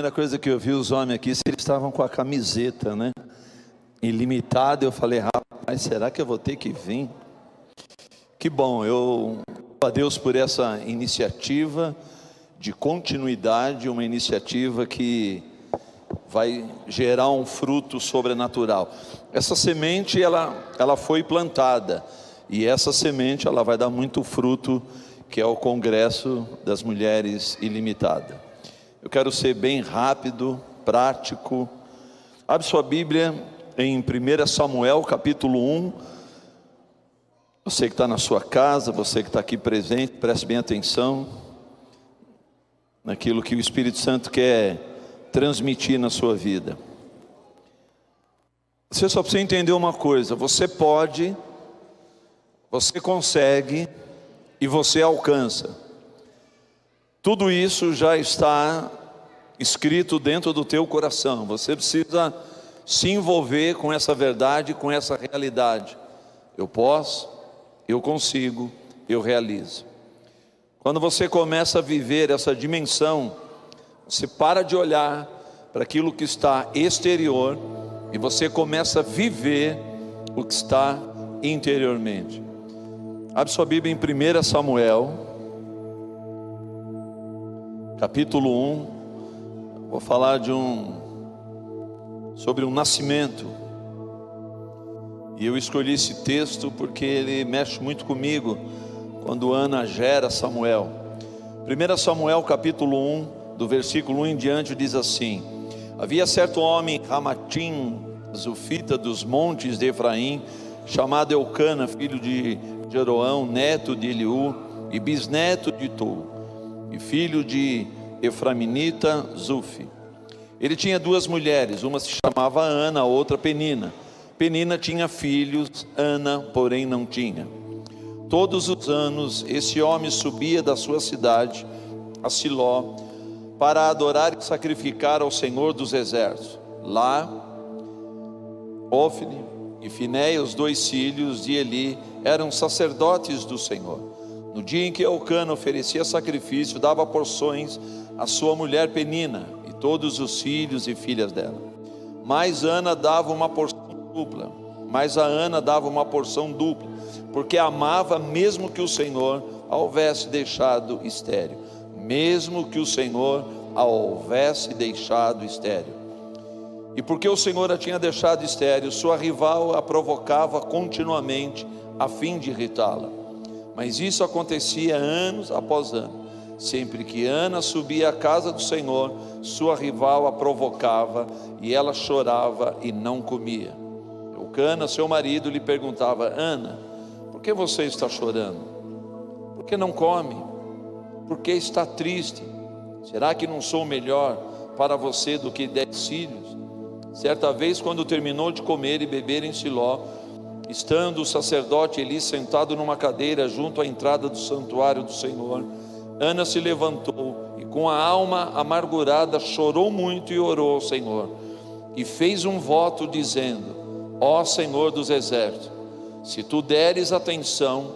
primeira coisa que eu vi os homens aqui, eles estavam com a camiseta, né? Ilimitada, eu falei, rapaz, será que eu vou ter que vir? Que bom, eu a Deus por essa iniciativa de continuidade, uma iniciativa que vai gerar um fruto sobrenatural. Essa semente ela, ela foi plantada e essa semente ela vai dar muito fruto, que é o Congresso das Mulheres Ilimitada. Eu quero ser bem rápido, prático. Abre sua Bíblia em 1 Samuel capítulo 1 você que está na sua casa, você que está aqui presente, preste bem atenção naquilo que o Espírito Santo quer transmitir na sua vida. Você só precisa entender uma coisa: você pode, você consegue e você alcança. Tudo isso já está escrito dentro do teu coração. Você precisa se envolver com essa verdade, com essa realidade. Eu posso, eu consigo, eu realizo. Quando você começa a viver essa dimensão, você para de olhar para aquilo que está exterior e você começa a viver o que está interiormente. Abre sua Bíblia em 1 Samuel, capítulo 1. Vou falar de um sobre um nascimento e eu escolhi esse texto porque ele mexe muito comigo quando Ana gera Samuel. 1 Samuel capítulo 1, do versículo 1 em diante, diz assim: Havia certo homem, Ramatim, Zufita dos montes de Efraim, chamado Eucana, filho de Jeroão, neto de Eliú e bisneto de Tou, e filho de Eframinita Zufi. Ele tinha duas mulheres, uma se chamava Ana, a outra Penina. Penina tinha filhos, Ana, porém, não tinha. Todos os anos, esse homem subia da sua cidade, a Siló, para adorar e sacrificar ao Senhor dos Exércitos. Lá, Ofne e Finéia, os dois filhos de Eli, eram sacerdotes do Senhor. No dia em que Elcana oferecia sacrifício, dava porções à sua mulher Penina e todos os filhos e filhas dela. Mas Ana dava uma porção dupla, mas a Ana dava uma porção dupla, porque amava mesmo que o Senhor a houvesse deixado estéreo, mesmo que o Senhor a houvesse deixado estéreo. E porque o Senhor a tinha deixado estéreo, sua rival a provocava continuamente a fim de irritá-la. Mas isso acontecia anos após ano. Sempre que Ana subia à casa do Senhor, sua rival a provocava e ela chorava e não comia. Cana, seu marido, lhe perguntava: Ana, por que você está chorando? Por que não come? Por que está triste? Será que não sou melhor para você do que dez filhos? Certa vez, quando terminou de comer e beber em Siló, estando o sacerdote Eli sentado numa cadeira junto à entrada do santuário do Senhor, Ana se levantou e, com a alma amargurada, chorou muito e orou ao Senhor. E fez um voto dizendo: Ó Senhor dos exércitos, se tu deres atenção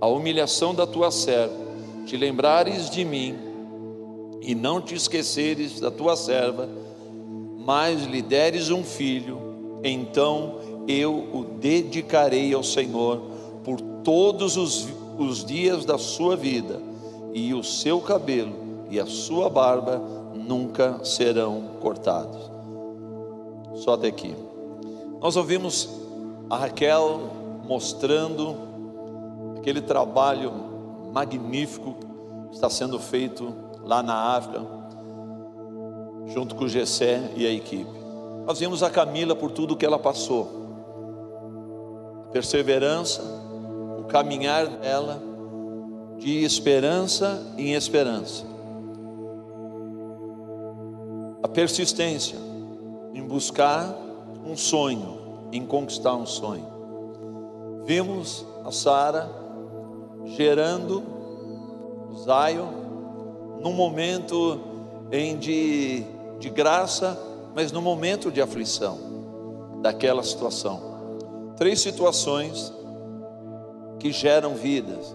à humilhação da tua serva, te lembrares de mim e não te esqueceres da tua serva, mas lhe deres um filho, então eu o dedicarei ao Senhor por todos os, os dias da sua vida, e o seu cabelo e a sua barba nunca serão cortados. Só até aqui. Nós ouvimos a Raquel mostrando aquele trabalho magnífico que está sendo feito lá na África, junto com o Gessé e a equipe. Nós vimos a Camila por tudo que ela passou, perseverança, o caminhar dela de esperança em esperança, a persistência em buscar um sonho, em conquistar um sonho. Vimos a Sara gerando Zaio num momento em de, de graça, mas no momento de aflição daquela situação. Três situações que geram vidas.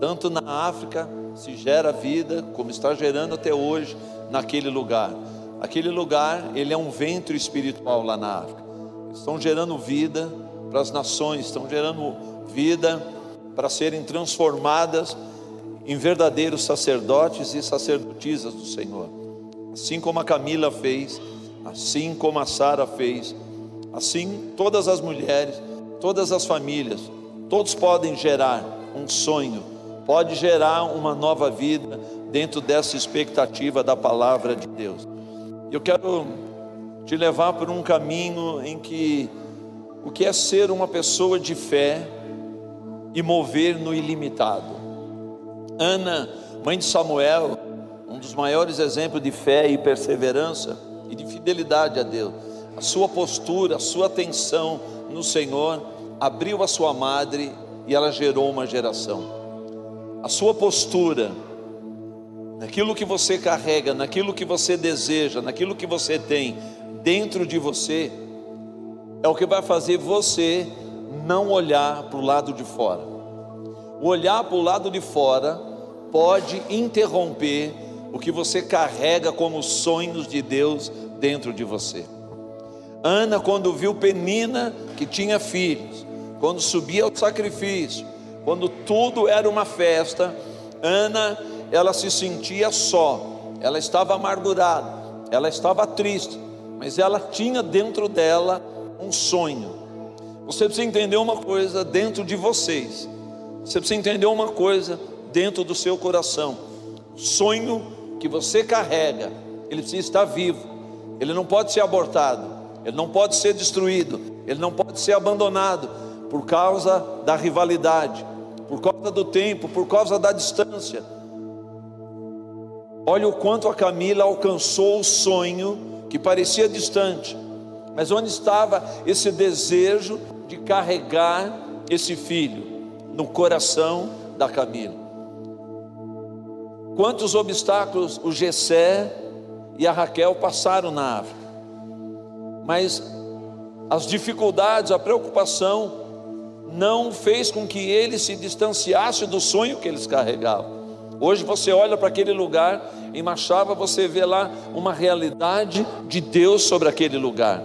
Tanto na África se gera vida, como está gerando até hoje naquele lugar. aquele lugar, ele é um ventre espiritual lá na África. Estão gerando vida para as nações, estão gerando vida para serem transformadas em verdadeiros sacerdotes e sacerdotisas do Senhor. Assim como a Camila fez, assim como a Sara fez, assim todas as mulheres, todas as famílias, todos podem gerar um sonho, pode gerar uma nova vida dentro dessa expectativa da palavra de Deus. Eu quero te levar por um caminho em que o que é ser uma pessoa de fé e mover no ilimitado. Ana, mãe de Samuel, um dos maiores exemplos de fé e perseverança e de fidelidade a Deus. A sua postura, a sua atenção no Senhor abriu a sua madre e ela gerou uma geração. A sua postura, naquilo que você carrega, naquilo que você deseja, naquilo que você tem dentro de você, é o que vai fazer você não olhar para o lado de fora. O olhar para o lado de fora pode interromper o que você carrega como sonhos de Deus dentro de você. Ana, quando viu Penina, que tinha filhos, quando subia ao sacrifício, quando tudo era uma festa, Ana, ela se sentia só, ela estava amargurada, ela estava triste, mas ela tinha dentro dela um sonho. Você precisa entender uma coisa dentro de vocês, você precisa entender uma coisa dentro do seu coração. O sonho que você carrega, ele precisa estar vivo, ele não pode ser abortado, ele não pode ser destruído, ele não pode ser abandonado por causa da rivalidade, por causa do tempo, por causa da distância. Olha o quanto a Camila alcançou o sonho que parecia distante, mas onde estava esse desejo de carregar esse filho no coração da Camila? Quantos obstáculos o Gessé e a Raquel passaram na África? Mas as dificuldades, a preocupação não fez com que ele se distanciasse do sonho que eles carregavam. Hoje você olha para aquele lugar em Machava, você vê lá uma realidade de Deus sobre aquele lugar.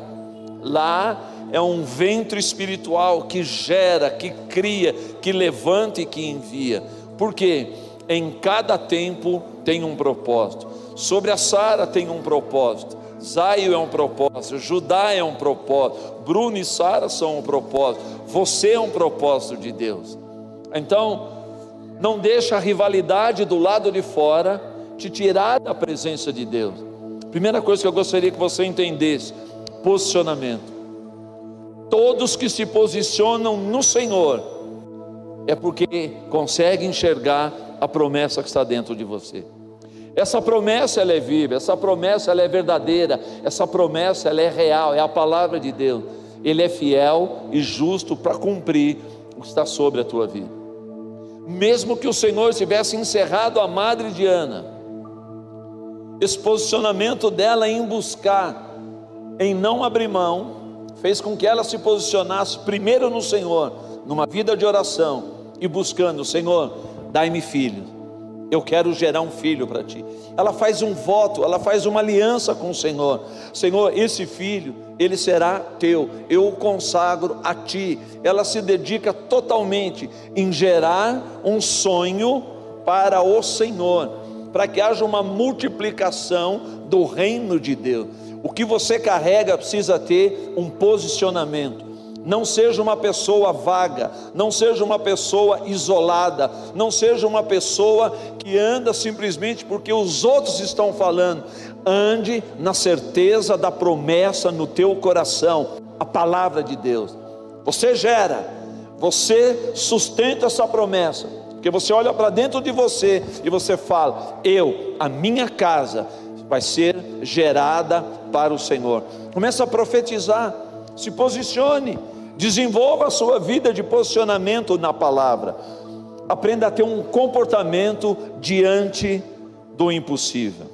Lá é um vento espiritual que gera, que cria, que levanta e que envia. Por quê? em cada tempo tem um propósito. Sobre a Sara tem um propósito. Zaio é um propósito, Judá é um propósito, Bruno e Sara são um propósito, você é um propósito de Deus. Então, não deixa a rivalidade do lado de fora te tirar da presença de Deus. Primeira coisa que eu gostaria que você entendesse: posicionamento. Todos que se posicionam no Senhor é porque conseguem enxergar a promessa que está dentro de você. Essa promessa ela é viva, essa promessa ela é verdadeira, essa promessa ela é real, é a palavra de Deus. Ele é fiel e justo para cumprir o que está sobre a tua vida. Mesmo que o Senhor tivesse encerrado a madre de Ana, esse posicionamento dela em buscar, em não abrir mão, fez com que ela se posicionasse primeiro no Senhor, numa vida de oração e buscando, Senhor, dai-me filho. Eu quero gerar um filho para ti. Ela faz um voto, ela faz uma aliança com o Senhor. Senhor, esse filho, ele será teu. Eu o consagro a ti. Ela se dedica totalmente em gerar um sonho para o Senhor, para que haja uma multiplicação do reino de Deus. O que você carrega precisa ter um posicionamento. Não seja uma pessoa vaga, não seja uma pessoa isolada, não seja uma pessoa que anda simplesmente porque os outros estão falando. Ande na certeza da promessa no teu coração, a palavra de Deus. Você gera, você sustenta essa promessa, porque você olha para dentro de você e você fala: Eu, a minha casa, vai ser gerada para o Senhor. Começa a profetizar, se posicione Desenvolva a sua vida de posicionamento na palavra. Aprenda a ter um comportamento diante do impossível.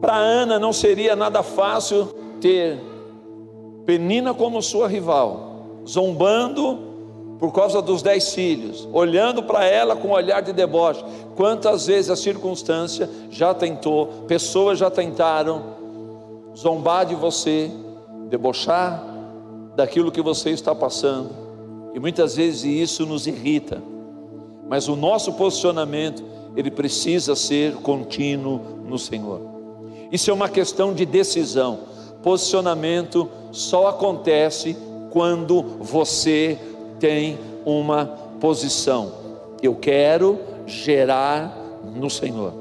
Para Ana não seria nada fácil ter Penina como sua rival, zombando por causa dos dez filhos, olhando para ela com um olhar de deboche. Quantas vezes a circunstância já tentou, pessoas já tentaram zombar de você, debochar daquilo que você está passando, e muitas vezes isso nos irrita, mas o nosso posicionamento, ele precisa ser contínuo no Senhor. Isso é uma questão de decisão. Posicionamento só acontece quando você tem uma posição. Eu quero gerar no Senhor.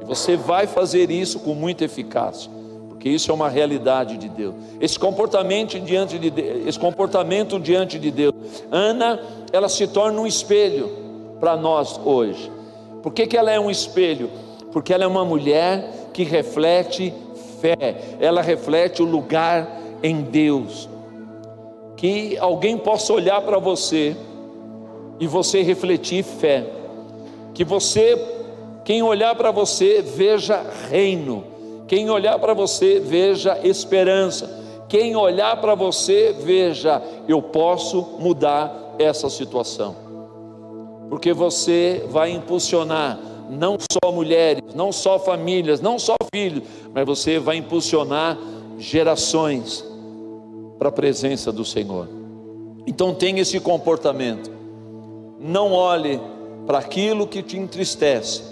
E você vai fazer isso com muita eficácia, porque isso é uma realidade de Deus. Esse comportamento diante de Deus, esse comportamento diante de Deus. Ana, ela se torna um espelho para nós hoje. Por que, que ela é um espelho? Porque ela é uma mulher que reflete fé, ela reflete o lugar em Deus que alguém possa olhar para você e você refletir fé, que você, quem olhar para você, veja reino, quem olhar para você, veja esperança, quem olhar para você, veja, eu posso mudar essa situação, porque você vai impulsionar não só mulheres, não só famílias, não só filhos, mas você vai impulsionar gerações para a presença do Senhor. Então tenha esse comportamento. Não olhe para aquilo que te entristece.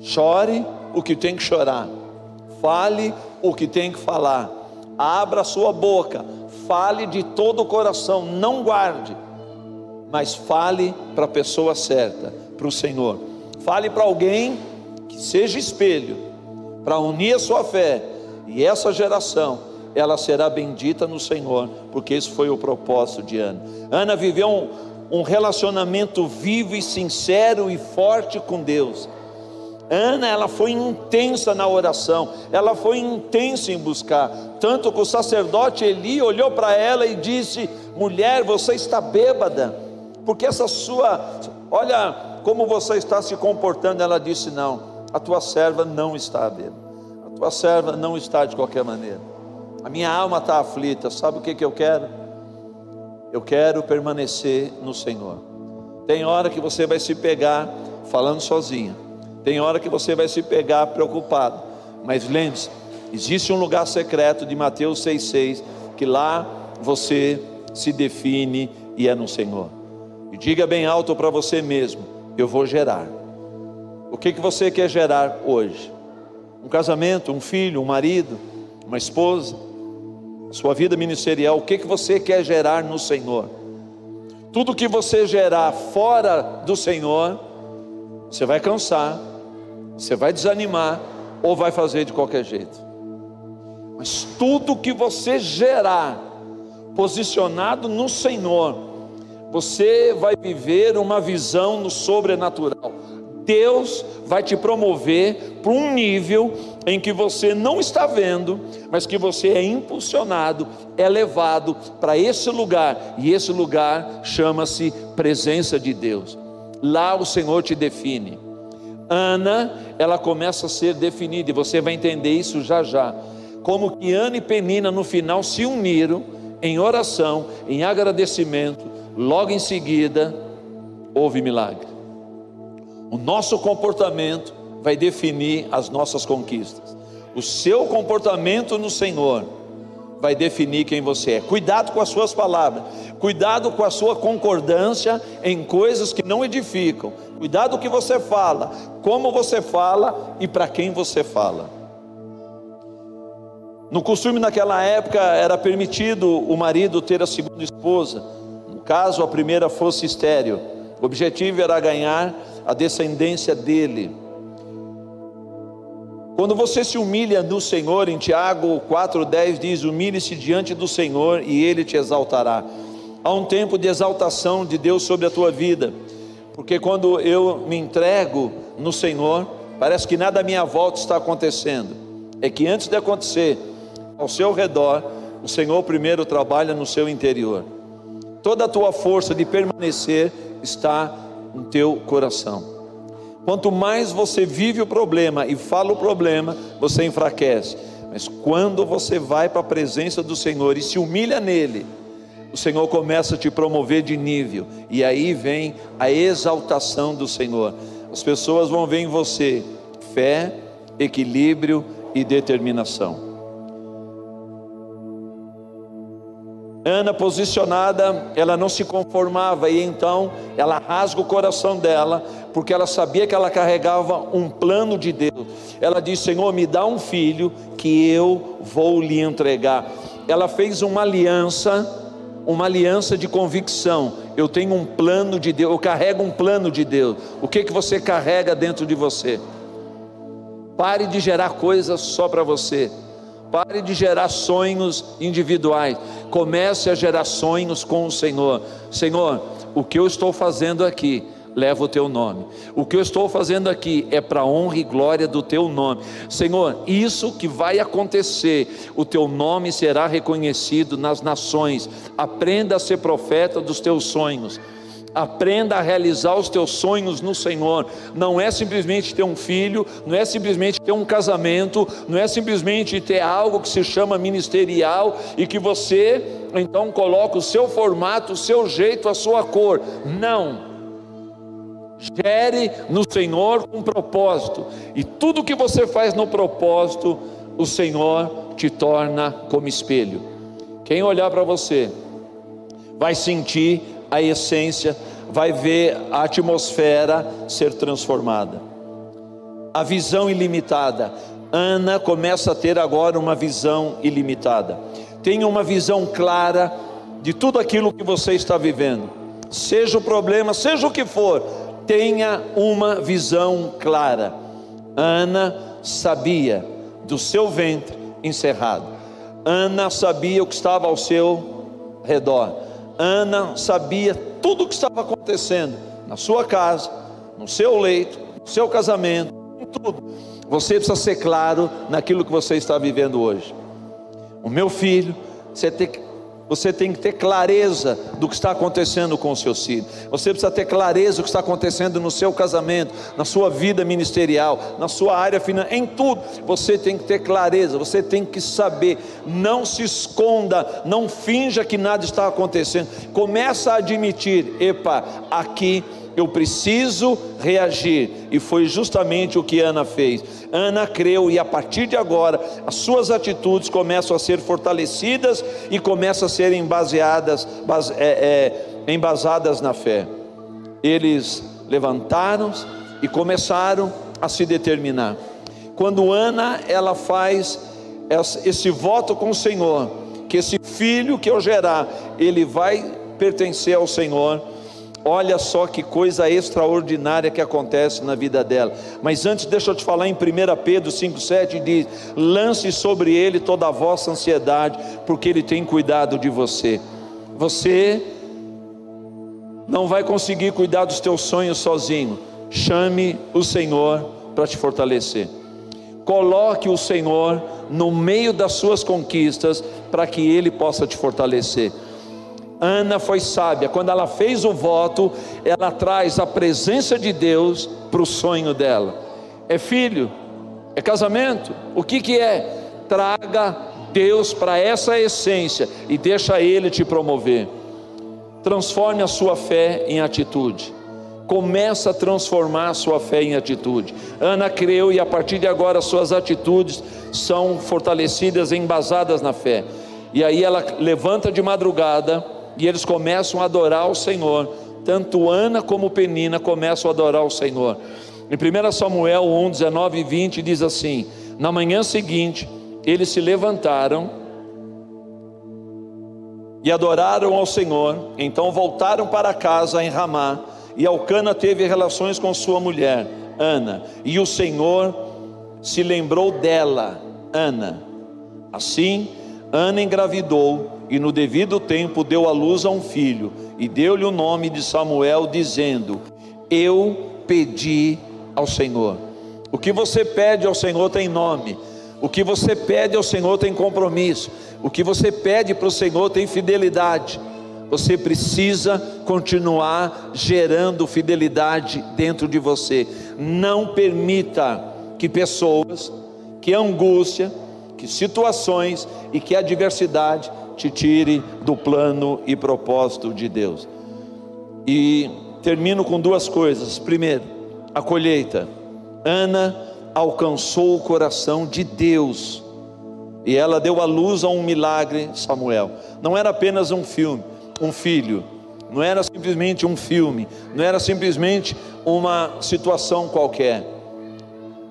Chore o que tem que chorar. Fale o que tem que falar. Abra a sua boca. Fale de todo o coração. Não guarde, mas fale para a pessoa certa, para o Senhor. Fale para alguém que seja espelho, para unir a sua fé e essa geração ela será bendita no Senhor, porque esse foi o propósito de Ana. Ana viveu um, um relacionamento vivo e sincero e forte com Deus. Ana, ela foi intensa na oração, ela foi intensa em buscar, tanto que o sacerdote Eli olhou para ela e disse: Mulher, você está bêbada, porque essa sua, olha como você está se comportando. Ela disse: Não, a tua serva não está bêbada, a tua serva não está de qualquer maneira. A minha alma está aflita. Sabe o que, que eu quero? Eu quero permanecer no Senhor. Tem hora que você vai se pegar falando sozinha. Tem hora que você vai se pegar preocupado. Mas lembre-se, existe um lugar secreto de Mateus 6,6 que lá você se define e é no Senhor. E diga bem alto para você mesmo: eu vou gerar. O que, que você quer gerar hoje? Um casamento, um filho, um marido, uma esposa? sua vida ministerial, o que, que você quer gerar no Senhor. Tudo que você gerar fora do Senhor, você vai cansar, você vai desanimar ou vai fazer de qualquer jeito. Mas tudo que você gerar posicionado no Senhor, você vai viver uma visão no sobrenatural. Deus vai te promover para um nível em que você não está vendo, mas que você é impulsionado, é levado para esse lugar, e esse lugar chama-se presença de Deus. Lá o Senhor te define. Ana, ela começa a ser definida, e você vai entender isso já já. Como que Ana e Penina no final se uniram em oração, em agradecimento, logo em seguida houve milagre. O nosso comportamento vai definir as nossas conquistas. O seu comportamento no Senhor vai definir quem você é. Cuidado com as suas palavras, cuidado com a sua concordância em coisas que não edificam. Cuidado o que você fala, como você fala e para quem você fala. No costume naquela época era permitido o marido ter a segunda esposa, caso a primeira fosse estéreo. O objetivo era ganhar a descendência dele. Quando você se humilha no Senhor, em Tiago 4,10 diz: Humilhe-se diante do Senhor e ele te exaltará. Há um tempo de exaltação de Deus sobre a tua vida, porque quando eu me entrego no Senhor, parece que nada à minha volta está acontecendo. É que antes de acontecer, ao seu redor, o Senhor primeiro trabalha no seu interior. Toda a tua força de permanecer está no teu coração. Quanto mais você vive o problema e fala o problema, você enfraquece. Mas quando você vai para a presença do Senhor e se humilha nele, o Senhor começa a te promover de nível, e aí vem a exaltação do Senhor. As pessoas vão ver em você fé, equilíbrio e determinação. Ana, posicionada, ela não se conformava e então ela rasga o coração dela, porque ela sabia que ela carregava um plano de Deus. Ela diz: Senhor, me dá um filho que eu vou lhe entregar. Ela fez uma aliança, uma aliança de convicção. Eu tenho um plano de Deus, eu carrego um plano de Deus. O que que você carrega dentro de você? Pare de gerar coisas só para você. Pare de gerar sonhos individuais. Comece a gerar sonhos com o Senhor. Senhor, o que eu estou fazendo aqui leva o teu nome. O que eu estou fazendo aqui é para honra e glória do teu nome. Senhor, isso que vai acontecer, o teu nome será reconhecido nas nações. Aprenda a ser profeta dos teus sonhos. Aprenda a realizar os teus sonhos no Senhor. Não é simplesmente ter um filho, não é simplesmente ter um casamento, não é simplesmente ter algo que se chama ministerial e que você então coloca o seu formato, o seu jeito, a sua cor. Não. Gere no Senhor um propósito, e tudo que você faz no propósito, o Senhor te torna como espelho. Quem olhar para você vai sentir a essência, vai ver a atmosfera ser transformada. A visão ilimitada. Ana começa a ter agora uma visão ilimitada. Tenha uma visão clara de tudo aquilo que você está vivendo. Seja o problema, seja o que for, tenha uma visão clara. Ana sabia do seu ventre encerrado. Ana sabia o que estava ao seu redor. Ana sabia tudo o que estava acontecendo na sua casa, no seu leito, no seu casamento, em tudo. Você precisa ser claro naquilo que você está vivendo hoje. O meu filho, você tem que você tem que ter clareza do que está acontecendo com o seu filho. Você precisa ter clareza do que está acontecendo no seu casamento, na sua vida ministerial, na sua área financeira, em tudo. Você tem que ter clareza, você tem que saber. Não se esconda, não finja que nada está acontecendo. Começa a admitir, epa, aqui eu preciso reagir. E foi justamente o que Ana fez. Ana creu e a partir de agora as suas atitudes começam a ser fortalecidas e começam a ser baseadas, base, é, é, embasadas na fé. Eles levantaram e começaram a se determinar. Quando Ana ela faz esse voto com o Senhor, que esse filho que eu gerar, ele vai pertencer ao Senhor Olha só que coisa extraordinária que acontece na vida dela. Mas antes, deixa eu te falar em 1 Pedro 5,7 diz: lance sobre ele toda a vossa ansiedade, porque ele tem cuidado de você. Você não vai conseguir cuidar dos teus sonhos sozinho. Chame o Senhor para te fortalecer. Coloque o Senhor no meio das suas conquistas para que ele possa te fortalecer. Ana foi sábia, quando ela fez o voto, ela traz a presença de Deus para o sonho dela. É filho, é casamento, o que, que é? Traga Deus para essa essência e deixa Ele te promover. Transforme a sua fé em atitude. Começa a transformar a sua fé em atitude. Ana creu e a partir de agora suas atitudes são fortalecidas, embasadas na fé. E aí ela levanta de madrugada e eles começam a adorar o Senhor. Tanto Ana como Penina começam a adorar o Senhor. Em 1 Samuel 1, 19 e 20 diz assim: Na manhã seguinte, eles se levantaram e adoraram ao Senhor. Então voltaram para casa em Ramá. E Alcana teve relações com sua mulher, Ana. E o Senhor se lembrou dela, Ana. Assim, Ana engravidou e no devido tempo deu à luz a um filho, e deu-lhe o nome de Samuel, dizendo: Eu pedi ao Senhor. O que você pede ao Senhor tem nome, o que você pede ao Senhor tem compromisso, o que você pede para o Senhor tem fidelidade. Você precisa continuar gerando fidelidade dentro de você. Não permita que pessoas, que angústia, que situações e que adversidade te tire do plano e propósito de Deus. E termino com duas coisas. Primeiro, a colheita. Ana alcançou o coração de Deus e ela deu à luz a um milagre, Samuel. Não era apenas um filme, um filho, não era simplesmente um filme, não era simplesmente uma situação qualquer.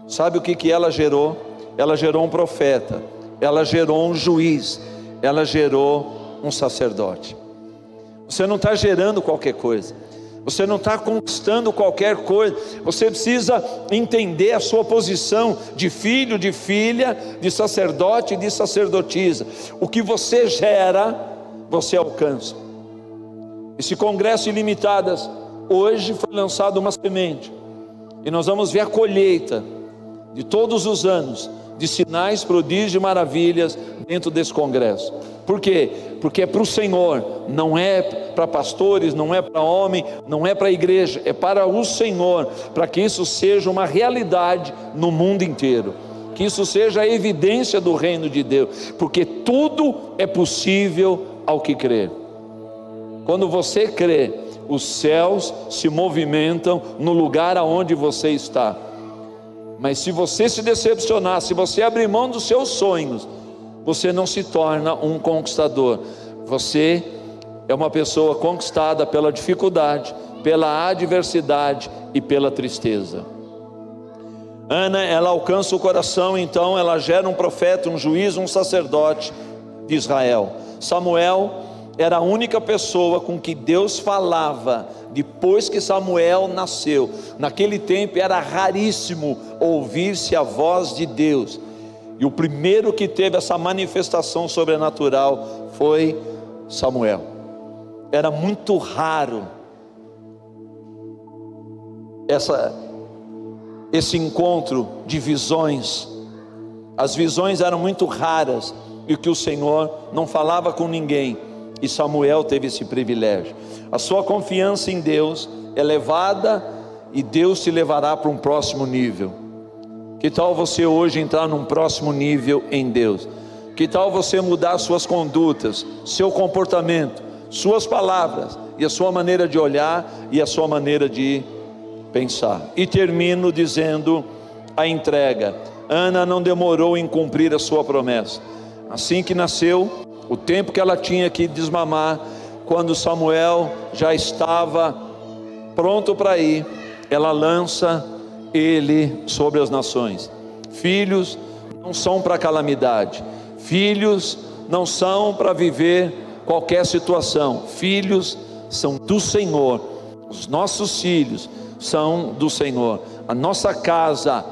Sabe o que, que ela gerou? Ela gerou um profeta, ela gerou um juiz, ela gerou um sacerdote. Você não está gerando qualquer coisa, você não está conquistando qualquer coisa, você precisa entender a sua posição de filho, de filha, de sacerdote, de sacerdotisa. O que você gera, você alcança. Esse congresso ilimitadas, hoje foi lançado uma semente, e nós vamos ver a colheita de todos os anos de sinais, prodígios e maravilhas dentro desse congresso. Por quê? Porque é para o Senhor, não é para pastores, não é para homem, não é para a igreja, é para o Senhor, para que isso seja uma realidade no mundo inteiro. Que isso seja a evidência do reino de Deus, porque tudo é possível ao que crer. Quando você crê, os céus se movimentam no lugar aonde você está. Mas se você se decepcionar, se você abrir mão dos seus sonhos, você não se torna um conquistador. Você é uma pessoa conquistada pela dificuldade, pela adversidade e pela tristeza. Ana, ela alcança o coração, então ela gera um profeta, um juiz, um sacerdote de Israel. Samuel era a única pessoa com que Deus falava depois que Samuel nasceu. Naquele tempo era raríssimo ouvir-se a voz de Deus. E o primeiro que teve essa manifestação sobrenatural foi Samuel. Era muito raro essa, esse encontro de visões. As visões eram muito raras e que o Senhor não falava com ninguém. E Samuel teve esse privilégio. A sua confiança em Deus é levada e Deus te levará para um próximo nível. Que tal você hoje entrar num próximo nível em Deus? Que tal você mudar suas condutas, seu comportamento, suas palavras e a sua maneira de olhar e a sua maneira de pensar? E termino dizendo a entrega. Ana não demorou em cumprir a sua promessa. Assim que nasceu, o tempo que ela tinha que desmamar, quando Samuel já estava pronto para ir, ela lança ele sobre as nações. Filhos não são para calamidade, filhos não são para viver qualquer situação, filhos são do Senhor, os nossos filhos são do Senhor, a nossa casa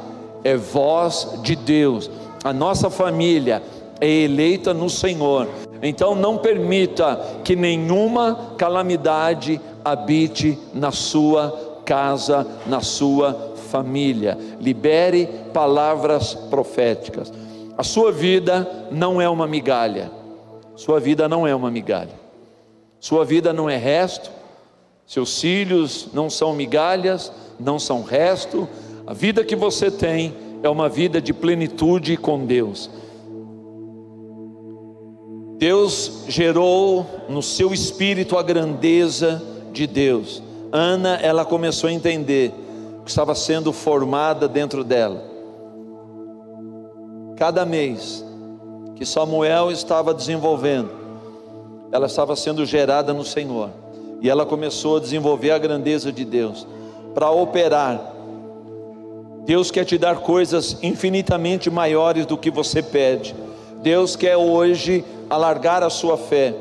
é voz de Deus, a nossa família é eleita no Senhor. Então não permita que nenhuma calamidade habite na sua casa, na sua família, libere palavras proféticas. A sua vida não é uma migalha, sua vida não é uma migalha, sua vida não é resto, seus filhos não são migalhas, não são resto, a vida que você tem é uma vida de plenitude com Deus. Deus gerou no seu espírito a grandeza de Deus. Ana, ela começou a entender que estava sendo formada dentro dela. Cada mês que Samuel estava desenvolvendo, ela estava sendo gerada no Senhor. E ela começou a desenvolver a grandeza de Deus para operar. Deus quer te dar coisas infinitamente maiores do que você pede. Deus quer hoje alargar a sua fé.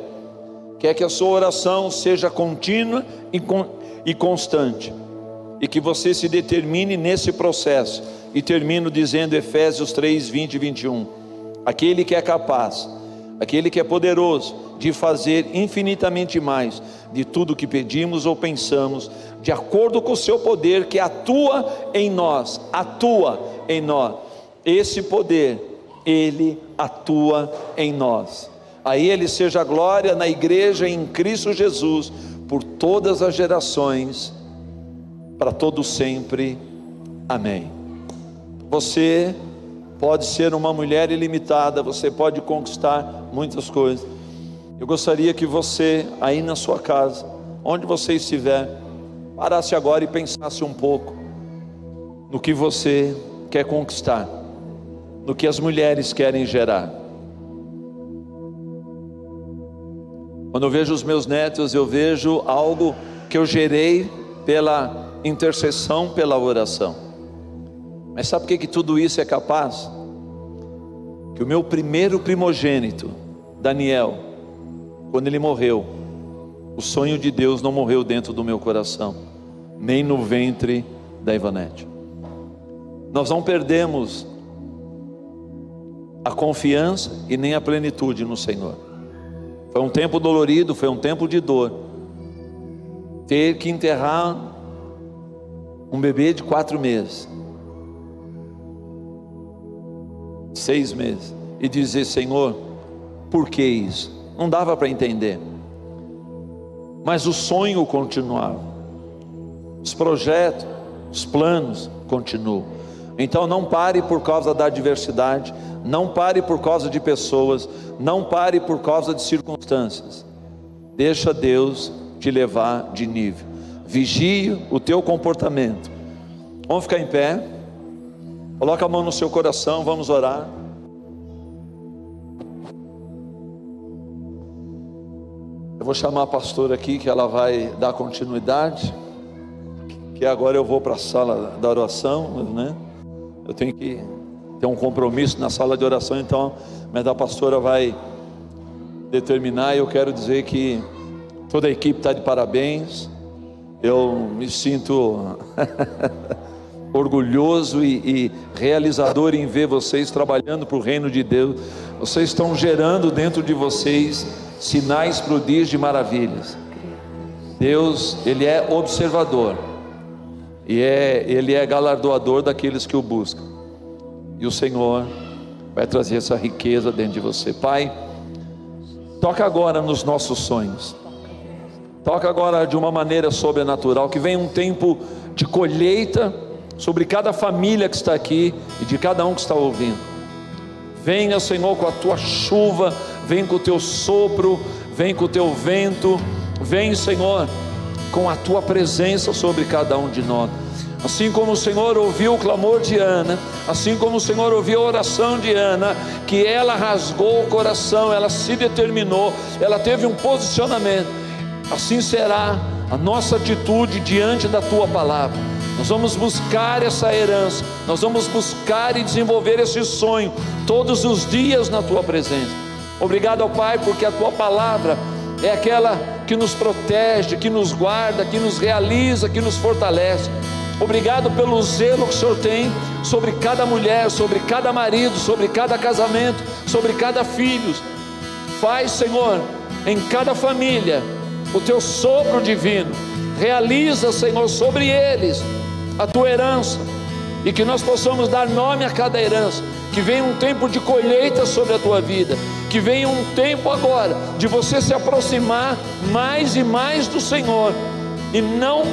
Quer que a sua oração seja contínua e constante e que você se determine nesse processo. E termino dizendo Efésios 3, 20 e 21. Aquele que é capaz, aquele que é poderoso de fazer infinitamente mais de tudo que pedimos ou pensamos, de acordo com o seu poder que atua em nós, atua em nós. Esse poder, ele atua em nós. A ele seja glória na igreja em Cristo Jesus por todas as gerações para todo sempre. Amém. Você pode ser uma mulher ilimitada, você pode conquistar muitas coisas, Eu gostaria que você, aí na sua casa, onde você estiver, parasse agora e pensasse um pouco no que você quer conquistar, no que as mulheres querem gerar. Quando eu vejo os meus netos, eu vejo algo que eu gerei pela intercessão, pela oração. Mas sabe por que, que tudo isso é capaz? Que o meu primeiro primogênito, Daniel, quando ele morreu, o sonho de Deus não morreu dentro do meu coração, nem no ventre da Ivanete. Nós não perdemos a confiança e nem a plenitude no Senhor. Foi um tempo dolorido, foi um tempo de dor. Ter que enterrar um bebê de quatro meses, seis meses, e dizer: Senhor, por que isso? Não dava para entender. Mas o sonho continuava, os projetos, os planos continuam. Então não pare por causa da adversidade, não pare por causa de pessoas, não pare por causa de circunstâncias. Deixa Deus te levar de nível. Vigie o teu comportamento. Vamos ficar em pé. Coloca a mão no seu coração, vamos orar. Eu vou chamar a pastora aqui que ela vai dar continuidade. Que agora eu vou para a sala da oração, né? Eu tenho que tem um compromisso na sala de oração, então, mas a pastora vai determinar. E eu quero dizer que toda a equipe está de parabéns. Eu me sinto orgulhoso e, e, realizador em ver vocês trabalhando para o reino de Deus. Vocês estão gerando dentro de vocês sinais, prodígios e maravilhas. Deus, Ele é observador e é, Ele é galardoador daqueles que o buscam e o Senhor vai trazer essa riqueza dentro de você. Pai, toca agora nos nossos sonhos. Toca agora de uma maneira sobrenatural, que venha um tempo de colheita sobre cada família que está aqui e de cada um que está ouvindo. Venha, Senhor, com a tua chuva, vem com o teu sopro, vem com o teu vento, vem, Senhor, com a tua presença sobre cada um de nós. Assim como o Senhor ouviu o clamor de Ana, assim como o Senhor ouviu a oração de Ana, que ela rasgou o coração, ela se determinou, ela teve um posicionamento, assim será a nossa atitude diante da tua palavra. Nós vamos buscar essa herança, nós vamos buscar e desenvolver esse sonho todos os dias na tua presença. Obrigado Pai, porque a tua palavra é aquela que nos protege, que nos guarda, que nos realiza, que nos fortalece. Obrigado pelo zelo que o Senhor tem sobre cada mulher, sobre cada marido, sobre cada casamento, sobre cada filho. Faz, Senhor, em cada família o teu sopro divino. Realiza, Senhor, sobre eles a tua herança e que nós possamos dar nome a cada herança. Que venha um tempo de colheita sobre a tua vida, que venha um tempo agora de você se aproximar mais e mais do Senhor e não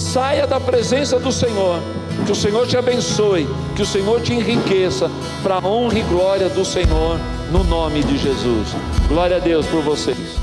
Saia da presença do Senhor. Que o Senhor te abençoe, que o Senhor te enriqueça para a honra e glória do Senhor, no nome de Jesus. Glória a Deus por vocês.